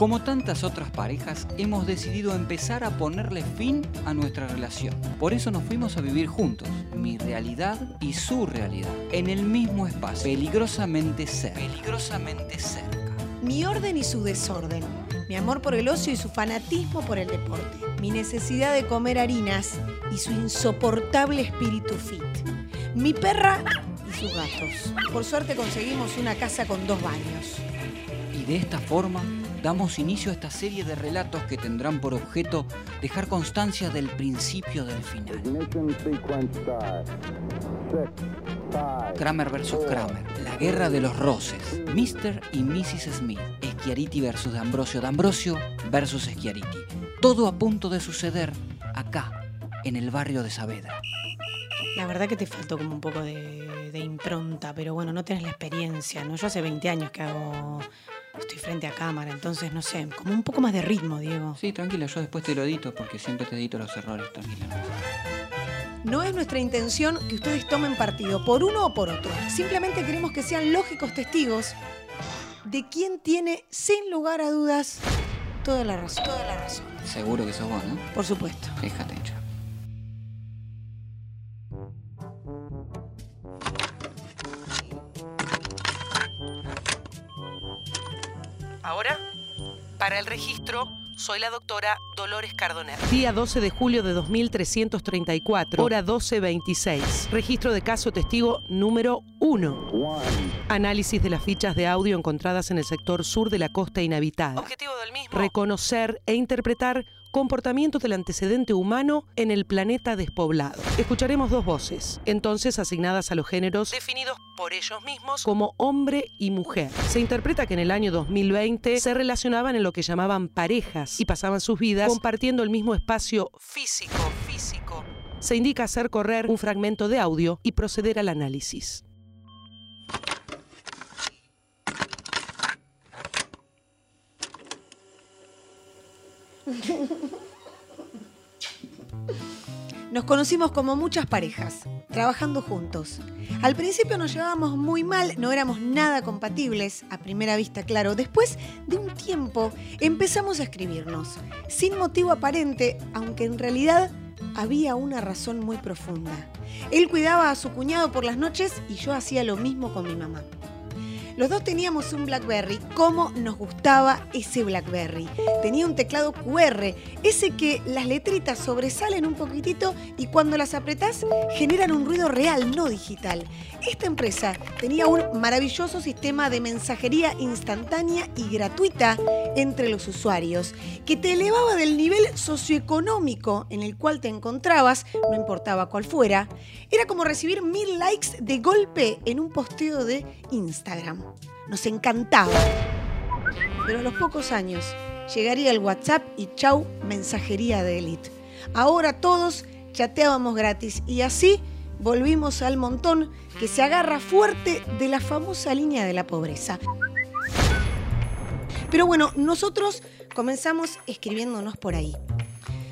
Como tantas otras parejas, hemos decidido empezar a ponerle fin a nuestra relación. Por eso nos fuimos a vivir juntos, mi realidad y su realidad, en el mismo espacio, peligrosamente cerca. Peligrosamente cerca. Mi orden y su desorden. Mi amor por el ocio y su fanatismo por el deporte. Mi necesidad de comer harinas y su insoportable espíritu fit. Mi perra y sus gatos. Por suerte conseguimos una casa con dos baños. Y de esta forma damos inicio a esta serie de relatos que tendrán por objeto dejar constancia del principio del final. Kramer vs. Kramer, la guerra de los roces, Mr. y Mrs. Smith, Schiariti vs. D'Ambrosio, D'Ambrosio vs. Schiariti. Todo a punto de suceder acá, en el barrio de Saavedra. La verdad que te faltó como un poco de, impronta, pero bueno, no tenés la experiencia, ¿no? Yo hace 20 años que hago estoy frente a cámara, entonces no sé, como un poco más de ritmo, Diego. Sí, tranquila, yo después te lo edito porque siempre te edito los errores, tranquila. No es nuestra intención que ustedes tomen partido por uno o por otro. Simplemente queremos que sean lógicos testigos de quién tiene, sin lugar a dudas, toda la razón. Toda la razón. Seguro que sos vos, ¿no? Por supuesto. Fíjate, hecho. Para el registro, soy la doctora Dolores Cardoner. Día 12 de julio de 2334, hora 12.26. Registro de caso testigo número 1. Análisis de las fichas de audio encontradas en el sector sur de la costa inhabitada. Objetivo del mismo. Reconocer e interpretar comportamientos del antecedente humano en el planeta despoblado. Escucharemos dos voces, entonces asignadas a los géneros definidos por ellos mismos como hombre y mujer. Se interpreta que en el año 2020 se relacionaban en lo que llamaban parejas y pasaban sus vidas compartiendo el mismo espacio físico, físico. Se indica hacer correr un fragmento de audio y proceder al análisis. Nos conocimos como muchas parejas, trabajando juntos. Al principio nos llevábamos muy mal, no éramos nada compatibles, a primera vista claro. Después de un tiempo empezamos a escribirnos, sin motivo aparente, aunque en realidad había una razón muy profunda. Él cuidaba a su cuñado por las noches y yo hacía lo mismo con mi mamá. Los dos teníamos un Blackberry. ¿Cómo nos gustaba ese Blackberry? Tenía un teclado QR, ese que las letritas sobresalen un poquitito y cuando las apretás generan un ruido real, no digital. Esta empresa tenía un maravilloso sistema de mensajería instantánea y gratuita entre los usuarios, que te elevaba del nivel socioeconómico en el cual te encontrabas, no importaba cuál fuera. Era como recibir mil likes de golpe en un posteo de Instagram. Nos encantaba. Pero a los pocos años llegaría el WhatsApp y chau, mensajería de élite. Ahora todos chateábamos gratis y así volvimos al montón que se agarra fuerte de la famosa línea de la pobreza. Pero bueno, nosotros comenzamos escribiéndonos por ahí.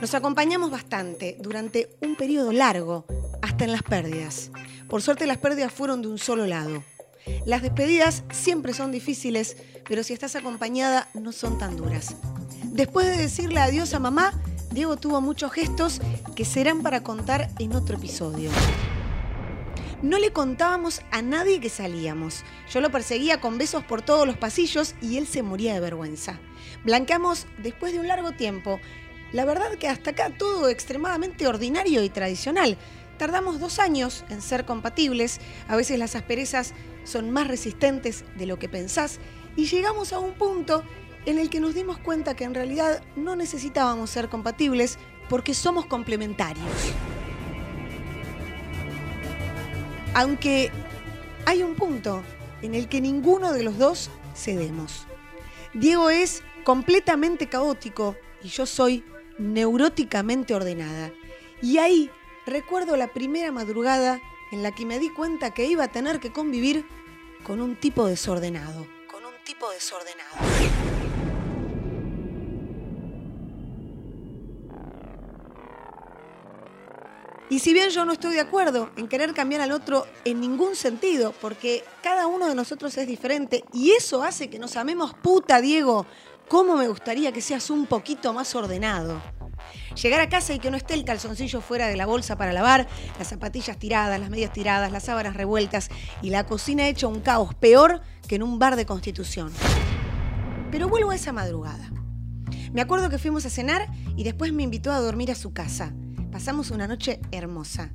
Nos acompañamos bastante durante un periodo largo, hasta en las pérdidas. Por suerte las pérdidas fueron de un solo lado. Las despedidas siempre son difíciles, pero si estás acompañada no son tan duras. Después de decirle adiós a mamá, Diego tuvo muchos gestos que serán para contar en otro episodio. No le contábamos a nadie que salíamos. Yo lo perseguía con besos por todos los pasillos y él se moría de vergüenza. Blancamos después de un largo tiempo. La verdad que hasta acá todo extremadamente ordinario y tradicional. Tardamos dos años en ser compatibles, a veces las asperezas son más resistentes de lo que pensás y llegamos a un punto en el que nos dimos cuenta que en realidad no necesitábamos ser compatibles porque somos complementarios. Aunque hay un punto en el que ninguno de los dos cedemos. Diego es completamente caótico y yo soy neuróticamente ordenada. Y ahí recuerdo la primera madrugada en la que me di cuenta que iba a tener que convivir con un tipo desordenado. Con un tipo desordenado. Y si bien yo no estoy de acuerdo en querer cambiar al otro en ningún sentido, porque cada uno de nosotros es diferente y eso hace que nos amemos puta, Diego, ¿Cómo me gustaría que seas un poquito más ordenado? Llegar a casa y que no esté el calzoncillo fuera de la bolsa para lavar, las zapatillas tiradas, las medias tiradas, las sábanas revueltas y la cocina hecha un caos peor que en un bar de constitución. Pero vuelvo a esa madrugada. Me acuerdo que fuimos a cenar y después me invitó a dormir a su casa. Pasamos una noche hermosa.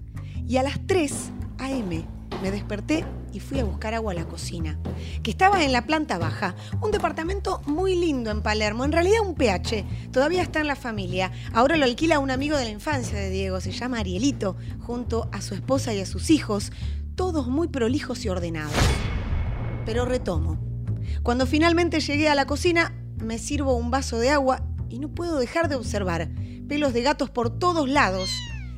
Y a las 3 a.m. me desperté y fui a buscar agua a la cocina, que estaba en la planta baja, un departamento muy lindo en Palermo, en realidad un PH, todavía está en la familia, ahora lo alquila un amigo de la infancia de Diego, se llama Arielito, junto a su esposa y a sus hijos, todos muy prolijos y ordenados. Pero retomo. Cuando finalmente llegué a la cocina, me sirvo un vaso de agua y no puedo dejar de observar pelos de gatos por todos lados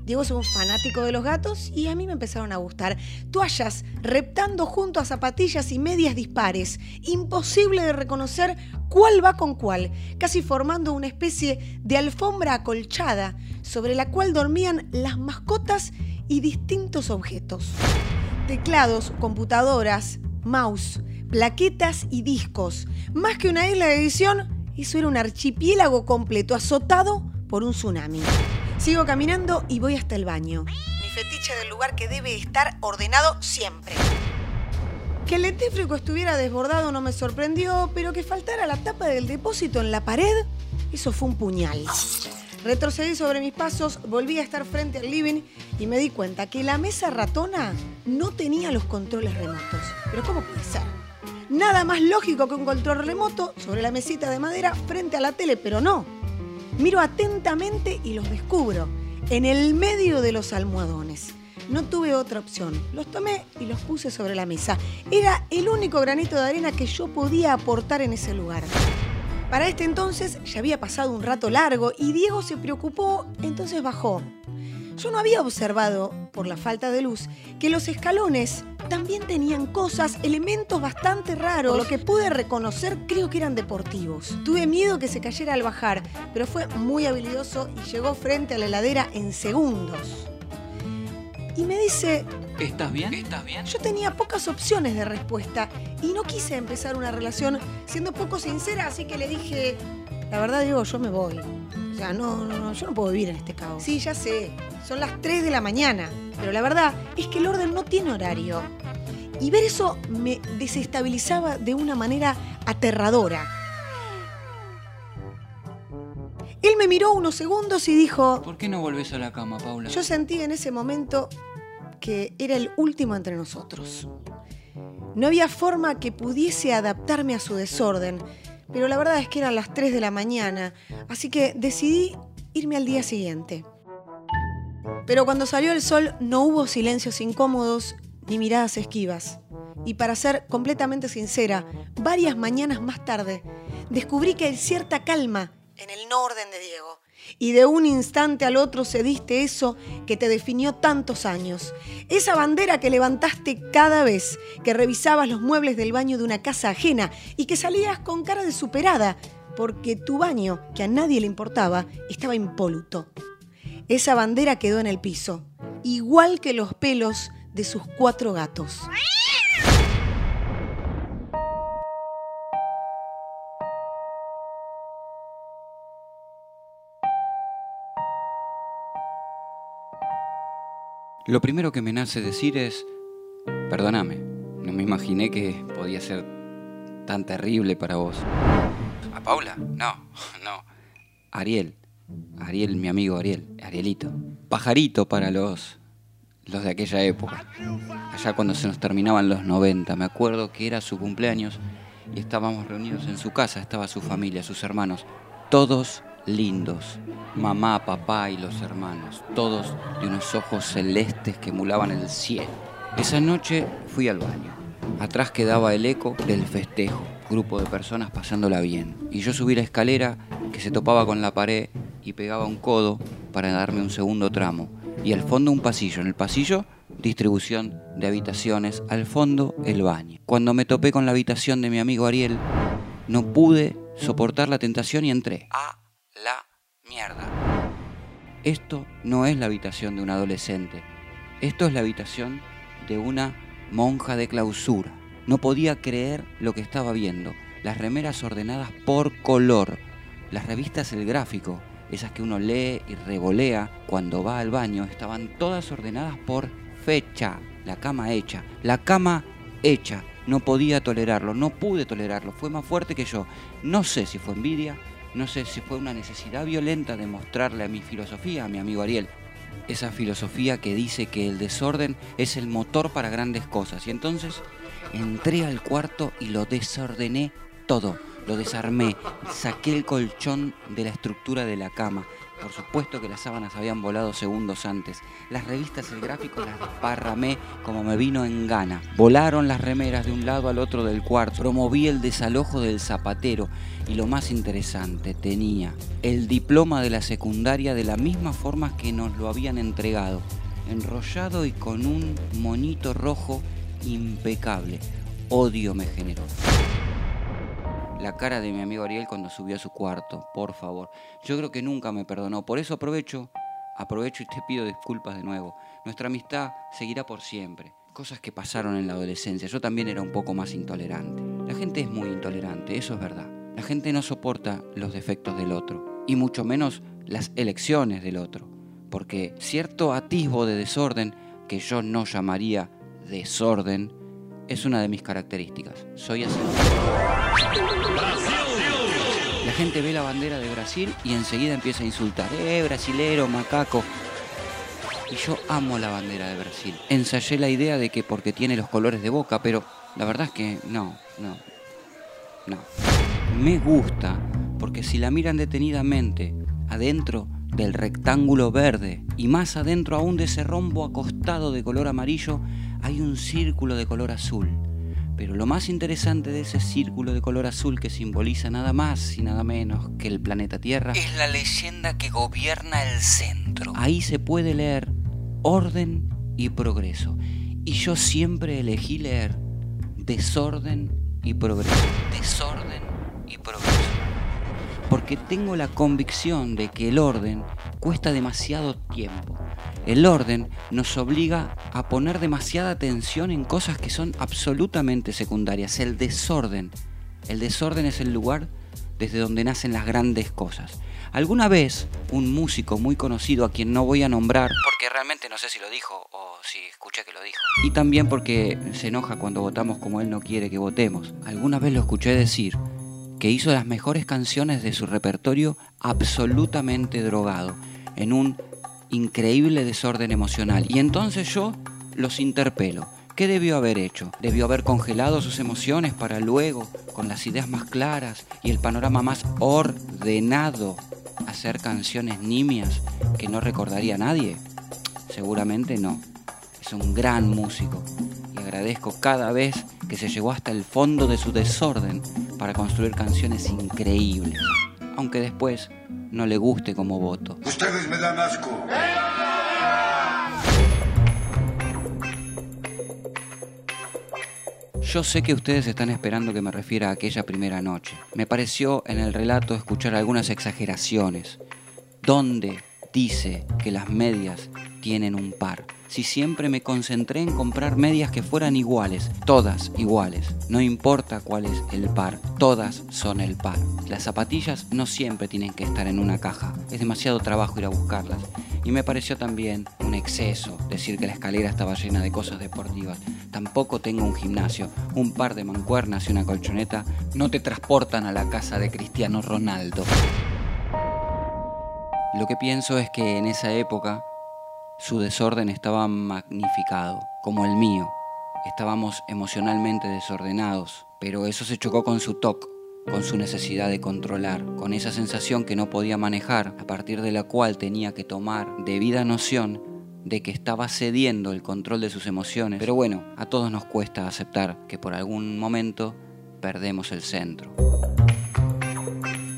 Diego es un fanático de los gatos y a mí me empezaron a gustar. Toallas reptando junto a zapatillas y medias dispares. Imposible de reconocer cuál va con cuál, casi formando una especie de alfombra acolchada sobre la cual dormían las mascotas y distintos objetos. Teclados, computadoras, mouse, plaquetas y discos. Más que una isla de edición, eso era un archipiélago completo azotado por un tsunami. Sigo caminando y voy hasta el baño. Mi fetiche del lugar que debe estar ordenado siempre. Que el lentífrico estuviera desbordado no me sorprendió, pero que faltara la tapa del depósito en la pared, eso fue un puñal. Retrocedí sobre mis pasos, volví a estar frente al living y me di cuenta que la mesa ratona no tenía los controles remotos. Pero ¿cómo puede ser? Nada más lógico que un control remoto sobre la mesita de madera frente a la tele, pero no. Miro atentamente y los descubro en el medio de los almohadones. No tuve otra opción. Los tomé y los puse sobre la mesa. Era el único granito de arena que yo podía aportar en ese lugar. Para este entonces ya había pasado un rato largo y Diego se preocupó, entonces bajó. Yo no había observado, por la falta de luz, que los escalones también tenían cosas, elementos bastante raros. lo que pude reconocer, creo que eran deportivos. Tuve miedo que se cayera al bajar, pero fue muy habilidoso y llegó frente a la heladera en segundos. Y me dice, ¿Estás bien? ¿Estás bien? Yo tenía pocas opciones de respuesta y no quise empezar una relación siendo poco sincera, así que le dije, la verdad digo, yo me voy. O sea, no, no, no, yo no puedo vivir en este caos. Sí, ya sé, son las 3 de la mañana, pero la verdad es que el orden no tiene horario. Y ver eso me desestabilizaba de una manera aterradora. Él me miró unos segundos y dijo, ¿Por qué no volvés a la cama, Paula? yo sentí en ese momento que era el último entre nosotros. No había forma que pudiese adaptarme a su desorden, pero la verdad es que eran las 3 de la mañana, así que decidí irme al día siguiente. Pero cuando salió el sol no hubo silencios incómodos ni miradas esquivas. Y para ser completamente sincera, varias mañanas más tarde descubrí que hay cierta calma en el no orden de Diego. Y de un instante al otro cediste eso que te definió tantos años. Esa bandera que levantaste cada vez que revisabas los muebles del baño de una casa ajena y que salías con cara de superada porque tu baño, que a nadie le importaba, estaba impoluto. Esa bandera quedó en el piso, igual que los pelos de sus cuatro gatos. Lo primero que me nace decir es, perdóname, no me imaginé que podía ser tan terrible para vos. ¿A Paula? No, no. Ariel. Ariel, mi amigo Ariel. Arielito. Pajarito para los, los de aquella época. Allá cuando se nos terminaban los 90. Me acuerdo que era su cumpleaños y estábamos reunidos en su casa. Estaba su familia, sus hermanos. Todos lindos. Mamá, papá y los hermanos. Todos de unos ojos celestes que emulaban el cielo. Esa noche fui al baño. Atrás quedaba el eco del festejo, grupo de personas pasándola bien. Y yo subí la escalera que se topaba con la pared y pegaba un codo para darme un segundo tramo. Y al fondo un pasillo. En el pasillo, distribución de habitaciones. Al fondo, el baño. Cuando me topé con la habitación de mi amigo Ariel, no pude soportar la tentación y entré. A la Esto no es la habitación de un adolescente. Esto es la habitación de una monja de clausura. No podía creer lo que estaba viendo. las remeras ordenadas por color, las revistas El Gráfico, esas que uno lee y revolea cuando va al baño, estaban todas ordenadas por fecha, la cama hecha, la cama hecha. No podía tolerarlo, no pude tolerarlo, fue más fuerte que yo. No sé si fue envidia, no sé si fue una necesidad violenta de mostrarle a mi filosofía, a mi amigo Ariel, esa filosofía que dice que el desorden es el motor para grandes cosas. Y entonces entré al cuarto y lo desordené todo, lo desarmé, saqué el colchón de la estructura de la cama, por supuesto que las sábanas habían volado segundos antes. Las revistas, el gráfico las desparramé como me vino en gana. Volaron las remeras de un lado al otro del cuarto. Promoví el desalojo del zapatero. Y lo más interesante, tenía el diploma de la secundaria de la misma forma que nos lo habían entregado. Enrollado y con un monito rojo impecable. Odio me generó la cara de mi amigo Ariel cuando subió a su cuarto, por favor. Yo creo que nunca me perdonó, por eso aprovecho, aprovecho y te pido disculpas de nuevo. Nuestra amistad seguirá por siempre. Cosas que pasaron en la adolescencia. Yo también era un poco más intolerante. La gente es muy intolerante, eso es verdad. La gente no soporta los defectos del otro, y mucho menos las elecciones del otro, porque cierto atisbo de desorden, que yo no llamaría desorden, es una de mis características. Soy así. La gente ve la bandera de Brasil y enseguida empieza a insultar. ¡Eh, brasilero, macaco! Y yo amo la bandera de Brasil. Ensayé la idea de que porque tiene los colores de boca, pero la verdad es que no, no, no. Me gusta porque si la miran detenidamente, adentro del rectángulo verde y más adentro aún de ese rombo acostado de color amarillo, hay un círculo de color azul. Pero lo más interesante de ese círculo de color azul que simboliza nada más y nada menos que el planeta Tierra es la leyenda que gobierna el centro. Ahí se puede leer orden y progreso. Y yo siempre elegí leer desorden y progreso. Desorden y progreso. Porque tengo la convicción de que el orden cuesta demasiado tiempo. El orden nos obliga a poner demasiada atención en cosas que son absolutamente secundarias. El desorden. El desorden es el lugar desde donde nacen las grandes cosas. Alguna vez un músico muy conocido a quien no voy a nombrar, porque realmente no sé si lo dijo o si escuché que lo dijo, y también porque se enoja cuando votamos como él no quiere que votemos, alguna vez lo escuché decir que hizo las mejores canciones de su repertorio absolutamente drogado, en un increíble desorden emocional. Y entonces yo los interpelo. ¿Qué debió haber hecho? ¿Debió haber congelado sus emociones para luego, con las ideas más claras y el panorama más ordenado, hacer canciones nimias que no recordaría nadie? Seguramente no. Es un gran músico y agradezco cada vez que se llegó hasta el fondo de su desorden para construir canciones increíbles, aunque después no le guste como voto. Ustedes me dan asco. Yo sé que ustedes están esperando que me refiera a aquella primera noche. Me pareció en el relato escuchar algunas exageraciones. ¿Dónde dice que las medias tienen un par? Si siempre me concentré en comprar medias que fueran iguales, todas iguales. No importa cuál es el par, todas son el par. Las zapatillas no siempre tienen que estar en una caja. Es demasiado trabajo ir a buscarlas. Y me pareció también un exceso decir que la escalera estaba llena de cosas deportivas. Tampoco tengo un gimnasio. Un par de mancuernas y una colchoneta no te transportan a la casa de Cristiano Ronaldo. Lo que pienso es que en esa época su desorden estaba magnificado, como el mío. Estábamos emocionalmente desordenados, pero eso se chocó con su TOC, con su necesidad de controlar, con esa sensación que no podía manejar, a partir de la cual tenía que tomar debida noción de que estaba cediendo el control de sus emociones. Pero bueno, a todos nos cuesta aceptar que por algún momento perdemos el centro.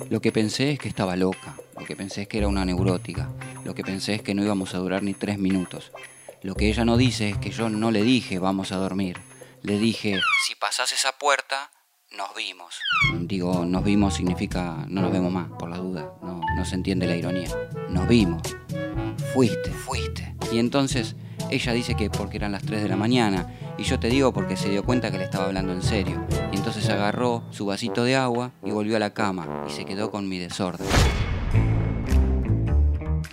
Lo que pensé es que estaba loca, lo que pensé es que era una neurótica, lo que pensé es que no íbamos a durar ni tres minutos. Lo que ella no dice es que yo no le dije vamos a dormir. Le dije, si pasas esa puerta, nos vimos. Digo, nos vimos significa no nos vemos más, por la duda. No, no se entiende la ironía. Nos vimos. Fuiste, fuiste. Y entonces ella dice que porque eran las 3 de la mañana. Y yo te digo porque se dio cuenta que le estaba hablando en serio. Y Entonces agarró su vasito de agua y volvió a la cama y se quedó con mi desorden.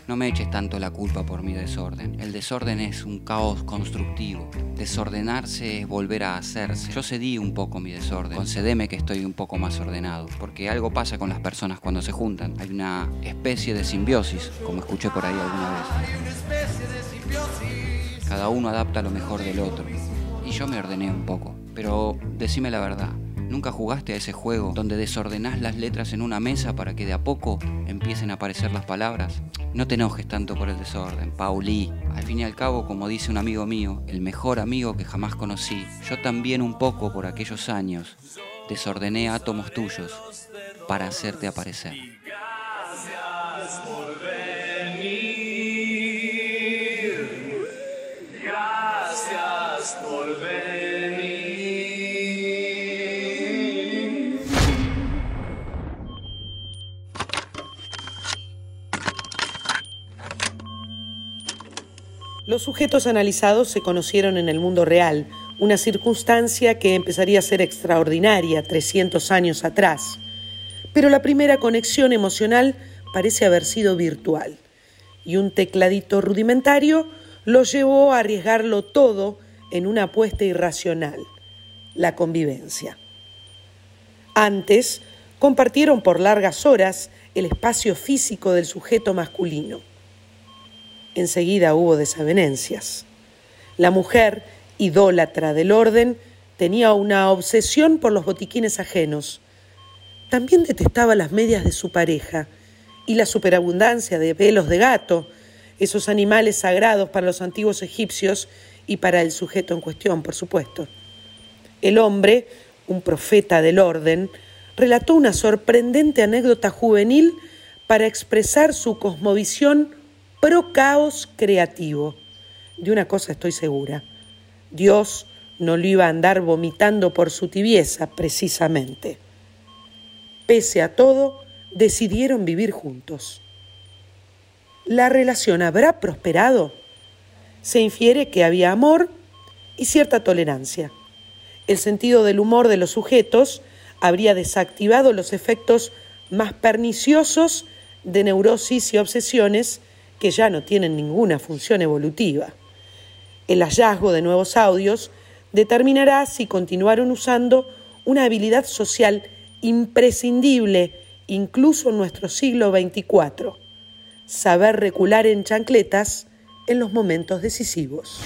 No me eches tanto la culpa por mi desorden. El desorden es un caos constructivo. Desordenarse es volver a hacerse. Yo cedí un poco mi desorden. Concedeme que estoy un poco más ordenado. Porque algo pasa con las personas cuando se juntan. Hay una especie de simbiosis, como escuché por ahí alguna vez. Cada uno adapta lo mejor del otro. Y yo me ordené un poco. Pero decime la verdad. ¿Nunca jugaste a ese juego donde desordenás las letras en una mesa para que de a poco empiecen a aparecer las palabras? No te enojes tanto por el desorden, Pauli. Al fin y al cabo, como dice un amigo mío, el mejor amigo que jamás conocí, yo también un poco por aquellos años desordené átomos tuyos para hacerte aparecer. Los sujetos analizados se conocieron en el mundo real, una circunstancia que empezaría a ser extraordinaria 300 años atrás. Pero la primera conexión emocional parece haber sido virtual, y un tecladito rudimentario los llevó a arriesgarlo todo en una apuesta irracional, la convivencia. Antes, compartieron por largas horas el espacio físico del sujeto masculino enseguida hubo desavenencias. La mujer, idólatra del orden, tenía una obsesión por los botiquines ajenos. También detestaba las medias de su pareja y la superabundancia de pelos de gato, esos animales sagrados para los antiguos egipcios y para el sujeto en cuestión, por supuesto. El hombre, un profeta del orden, relató una sorprendente anécdota juvenil para expresar su cosmovisión pro caos creativo. De una cosa estoy segura, Dios no lo iba a andar vomitando por su tibieza, precisamente. Pese a todo, decidieron vivir juntos. ¿La relación habrá prosperado? Se infiere que había amor y cierta tolerancia. El sentido del humor de los sujetos habría desactivado los efectos más perniciosos de neurosis y obsesiones que ya no tienen ninguna función evolutiva. El hallazgo de nuevos audios determinará si continuaron usando una habilidad social imprescindible incluso en nuestro siglo XXIV, saber recular en chancletas en los momentos decisivos.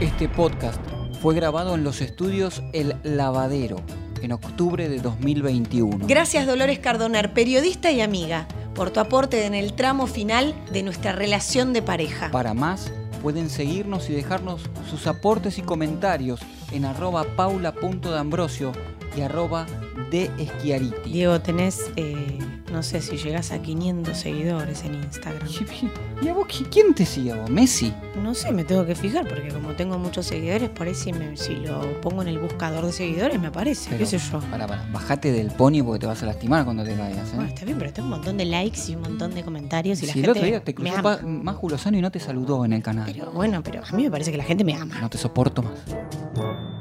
Este podcast fue grabado en los estudios El Lavadero en octubre de 2021. Gracias Dolores Cardonar, periodista y amiga por tu aporte en el tramo final de nuestra relación de pareja. Para más, pueden seguirnos y dejarnos sus aportes y comentarios en arroba paula.d'ambrosio y arroba de Schiariti. Diego, tenés, eh, no sé si llegas a 500 seguidores en Instagram. ¿Y a vos quién te sigue vos? ¿Messi? No sé, me tengo que fijar porque como tengo muchos seguidores, por ahí si, lo pongo en el buscador de seguidores me aparece, qué sé yo. Para, para, bajate del pony porque te vas a lastimar cuando te caigas. ¿eh? Bueno, está bien, pero tengo un montón de likes y un montón de comentarios y la gente el otro día te cruzó más Julosano y no te saludó en el canal. Pero bueno, pero a mí me parece que la gente me ama. No te soporto más.